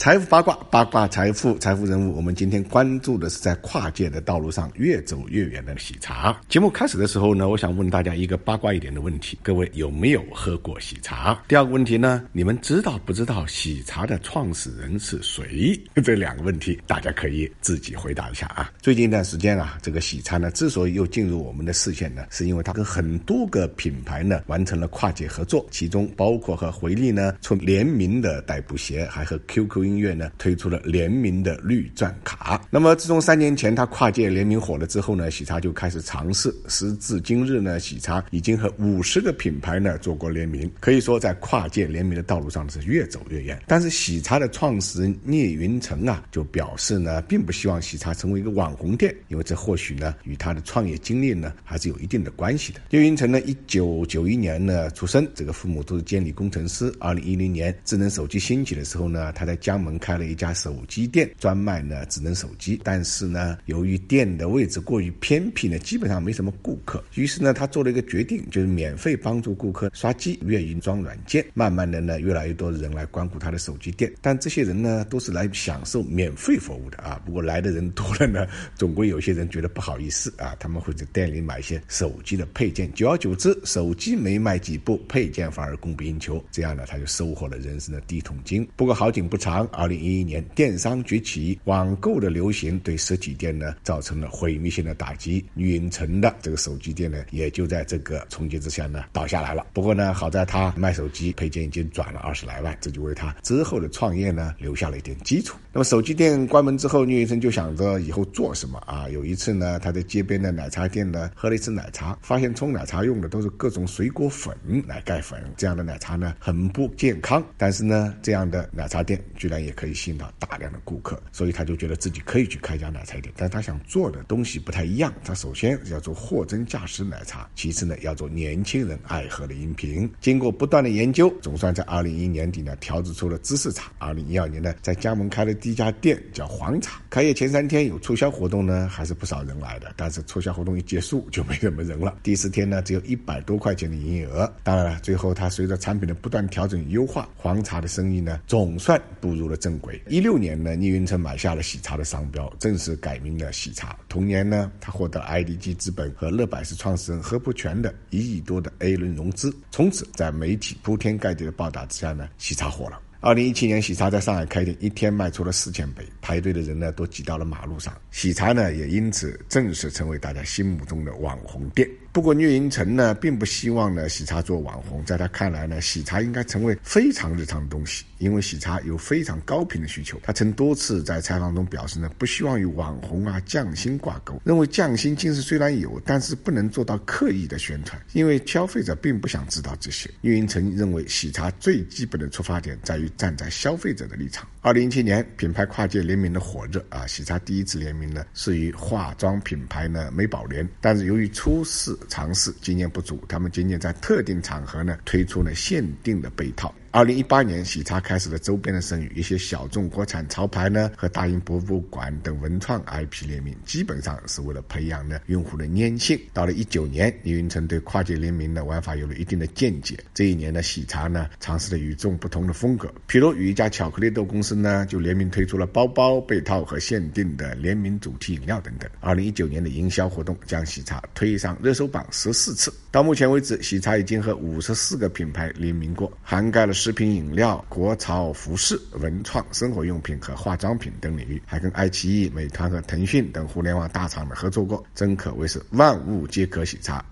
财富八卦，八卦财富，财富人物。我们今天关注的是在跨界的道路上越走越远的喜茶。节目开始的时候呢，我想问大家一个八卦一点的问题：各位有没有喝过喜茶？第二个问题呢，你们知道不知道喜茶的创始人是谁？这两个问题大家可以自己回答一下啊。最近一段时间啊，这个喜茶呢，之所以又进入我们的视线呢，是因为它跟很多个品牌呢完成了跨界合作，其中包括和回力呢出联名的代步鞋，还和 QQ。音乐呢推出了联名的绿钻卡。那么自从三年前它跨界联名火了之后呢，喜茶就开始尝试。时至今日呢，喜茶已经和五十个品牌呢做过联名，可以说在跨界联名的道路上是越走越远。但是喜茶的创始人聂云成啊就表示呢，并不希望喜茶成为一个网红店，因为这或许呢与他的创业经历呢还是有一定的关系的。聂云成呢，一九九一年呢出生，这个父母都是监理工程师。二零一零年智能手机兴起的时候呢，他在江门开了一家手机店，专卖呢智能手机。但是呢，由于店的位置过于偏僻呢，基本上没什么顾客。于是呢，他做了一个决定，就是免费帮助顾客刷机、运装软件。慢慢的呢，越来越多的人来光顾他的手机店。但这些人呢，都是来享受免费服务的啊。不过来的人多了呢，总归有些人觉得不好意思啊，他们会在店里买一些手机的配件。久而久之，手机没卖几部，配件反而供不应求。这样呢，他就收获了人生的第一桶金。不过好景不长，二零。一一年，电商崛起，网购的流行对实体店呢造成了毁灭性的打击。云城的这个手机店呢，也就在这个冲击之下呢倒下来了。不过呢，好在他卖手机配件已经赚了二十来万，这就为他之后的创业呢留下了一点基础。那么手机店关门之后，聂云成就想着以后做什么啊？有一次呢，他在街边的奶茶店呢喝了一次奶茶，发现冲奶茶用的都是各种水果粉、奶盖粉，这样的奶茶呢很不健康。但是呢，这样的奶茶店居然也可以。吸引到大量的顾客，所以他就觉得自己可以去开一家奶茶店，但他想做的东西不太一样。他首先要做货真价实奶茶，其次呢要做年轻人爱喝的饮品。经过不断的研究，总算在二零一一年底呢调制出了芝士茶。二零一二年呢在江门开了第一家店，叫黄茶。开业前三天有促销活动呢，还是不少人来的。但是促销活动一结束就没什么人了。第四天呢只有一百多块钱的营业额。当然了，最后他随着产品的不断调整优化，黄茶的生意呢总算步入了正轨。一六年呢，聂云成买下了喜茶的商标，正式改名了喜茶。同年呢，他获得 IDG 资本和乐百氏创始人何不全的一亿多的 A 轮融资。从此，在媒体铺天盖地的报道之下呢，喜茶火了。二零一七年，喜茶在上海开店，一天卖出了四千杯，排队的人呢都挤到了马路上。喜茶呢也因此正式成为大家心目中的网红店。不过聂云成呢并不希望呢喜茶做网红，在他看来呢喜茶应该成为非常日常的东西，因为喜茶有非常高频的需求。他曾多次在采访中表示呢不希望与网红啊降薪挂钩，认为降薪精神虽然有，但是不能做到刻意的宣传，因为消费者并不想知道这些。聂云成认为喜茶最基本的出发点在于站在消费者的立场。二零一七年品牌跨界联名的火热啊，喜茶第一次联名呢是与化妆品牌呢美宝莲，但是由于初试。尝试经验不足，他们仅仅在特定场合呢推出了限定的被套。二零一八年，喜茶开始了周边的生意，一些小众国产潮牌呢和大英博物馆等文创 IP 联名，基本上是为了培养呢用户的粘性。到了一九年，李云成对跨界联名的玩法有了一定的见解。这一年呢，喜茶呢尝试了与众不同的风格，譬如与一家巧克力豆公司呢就联名推出了包包、被套和限定的联名主题饮料等等。二零一九年的营销活动将喜茶推上热搜榜十四次。到目前为止，喜茶已经和五十四个品牌联名过，涵盖了。食品饮料、国潮服饰、文创、生活用品和化妆品等领域，还跟爱奇艺、美团和腾讯等互联网大厂们合作过，真可谓是万物皆可喜茶。